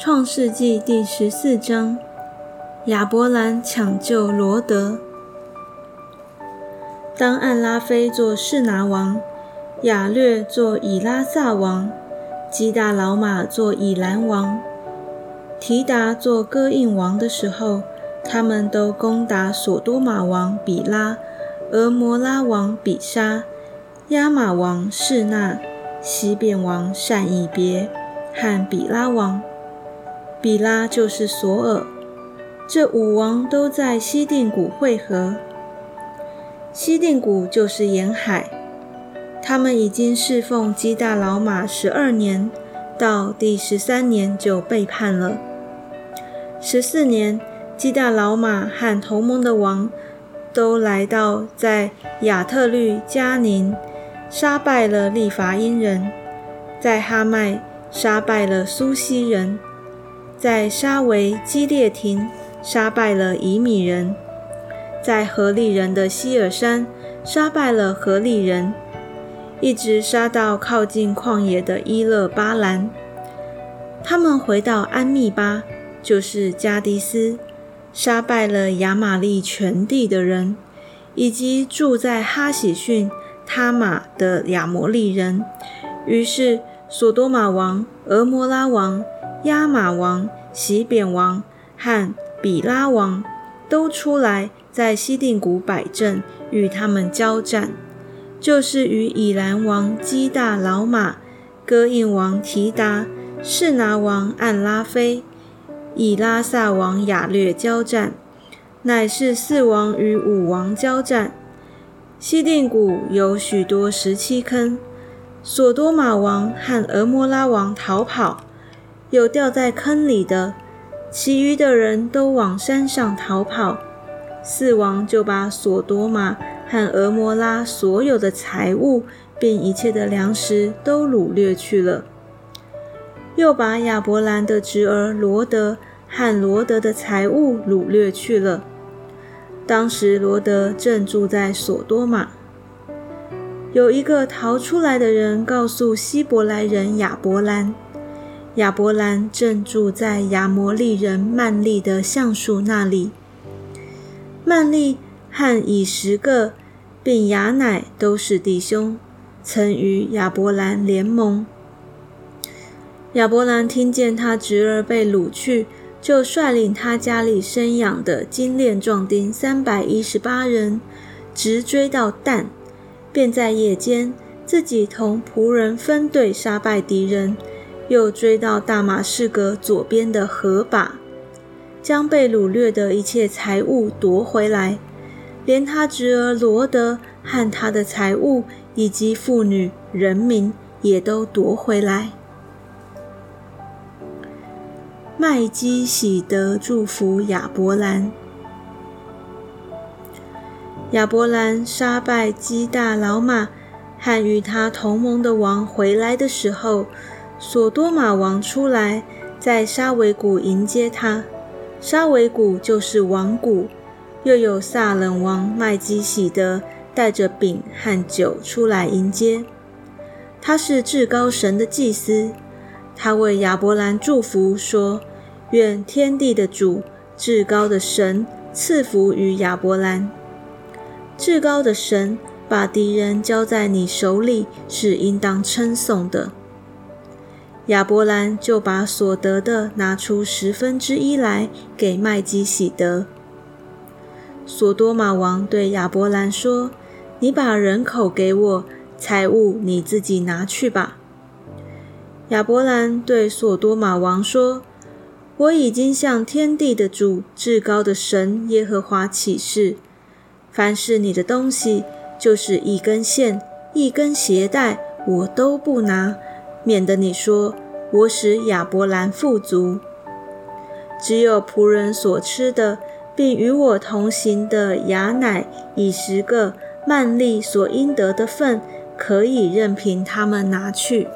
创世纪第十四章：亚伯兰抢救罗德。当暗拉菲做士拿王，亚略做以拉萨王，基大老马做以兰王，提达做哥印王的时候，他们都攻打索多玛王比拉、俄摩拉王比沙、亚玛王士那、西变王善以别和比拉王。比拉就是索尔，这五王都在西定谷会合。西定谷就是沿海。他们已经侍奉基大老马十二年，到第十三年就背叛了。十四年，基大老马和同盟的王都来到在亚特律加宁，杀败了利伐因人，在哈麦杀败了苏西人。在沙维基列廷杀败了以米人，在何利人的希尔山杀败了何利人，一直杀到靠近旷野的伊勒巴兰。他们回到安密巴，就是加迪斯，杀败了亚玛利全地的人，以及住在哈喜逊他玛的亚摩利人。于是，索多玛王、俄摩拉王。亚玛王、喜扁王和比拉王都出来在西定谷摆阵，与他们交战，就是与以兰王基大老马、哥印王提达、士拿王暗拉菲、以拉萨王亚略交战，乃是四王与五王交战。西定谷有许多石七坑，索多玛王和俄摩拉王逃跑。有掉在坑里的，其余的人都往山上逃跑。四王就把索多玛和俄摩拉所有的财物，并一切的粮食都掳掠去了，又把亚伯兰的侄儿罗德和罗德的财物掳掠去了。当时罗德正住在索多玛。有一个逃出来的人告诉希伯来人亚伯兰。亚伯兰正住在亚摩利人曼利的橡树那里。曼利和以十个并雅乃都是弟兄，曾与亚伯兰联盟。亚伯兰听见他侄儿被掳去，就率领他家里生养的精炼壮丁三百一十八人，直追到但，便在夜间自己同仆人分队杀败敌人。又追到大马士革左边的河坝，将被掳掠的一切财物夺回来，连他侄儿罗德和他的财物以及妇女人民也都夺回来。麦基喜德祝福亚伯兰。亚伯兰杀败基大老马和与他同盟的王回来的时候。索多玛王出来，在沙维谷迎接他。沙维谷就是王谷。又有萨冷王麦基喜德带着饼和酒出来迎接。他是至高神的祭司。他为亚伯兰祝福说：“愿天地的主、至高的神赐福于亚伯兰。至高的神把敌人交在你手里，是应当称颂的。”亚伯兰就把所得的拿出十分之一来给麦基喜德。索多玛王对亚伯兰说：“你把人口给我，财物你自己拿去吧。”亚伯兰对索多玛王说：“我已经向天地的主、至高的神耶和华起誓，凡是你的东西，就是一根线、一根鞋带，我都不拿。”免得你说我使亚伯兰富足，只有仆人所吃的，并与我同行的雅乃以十个曼利所应得的份，可以任凭他们拿去。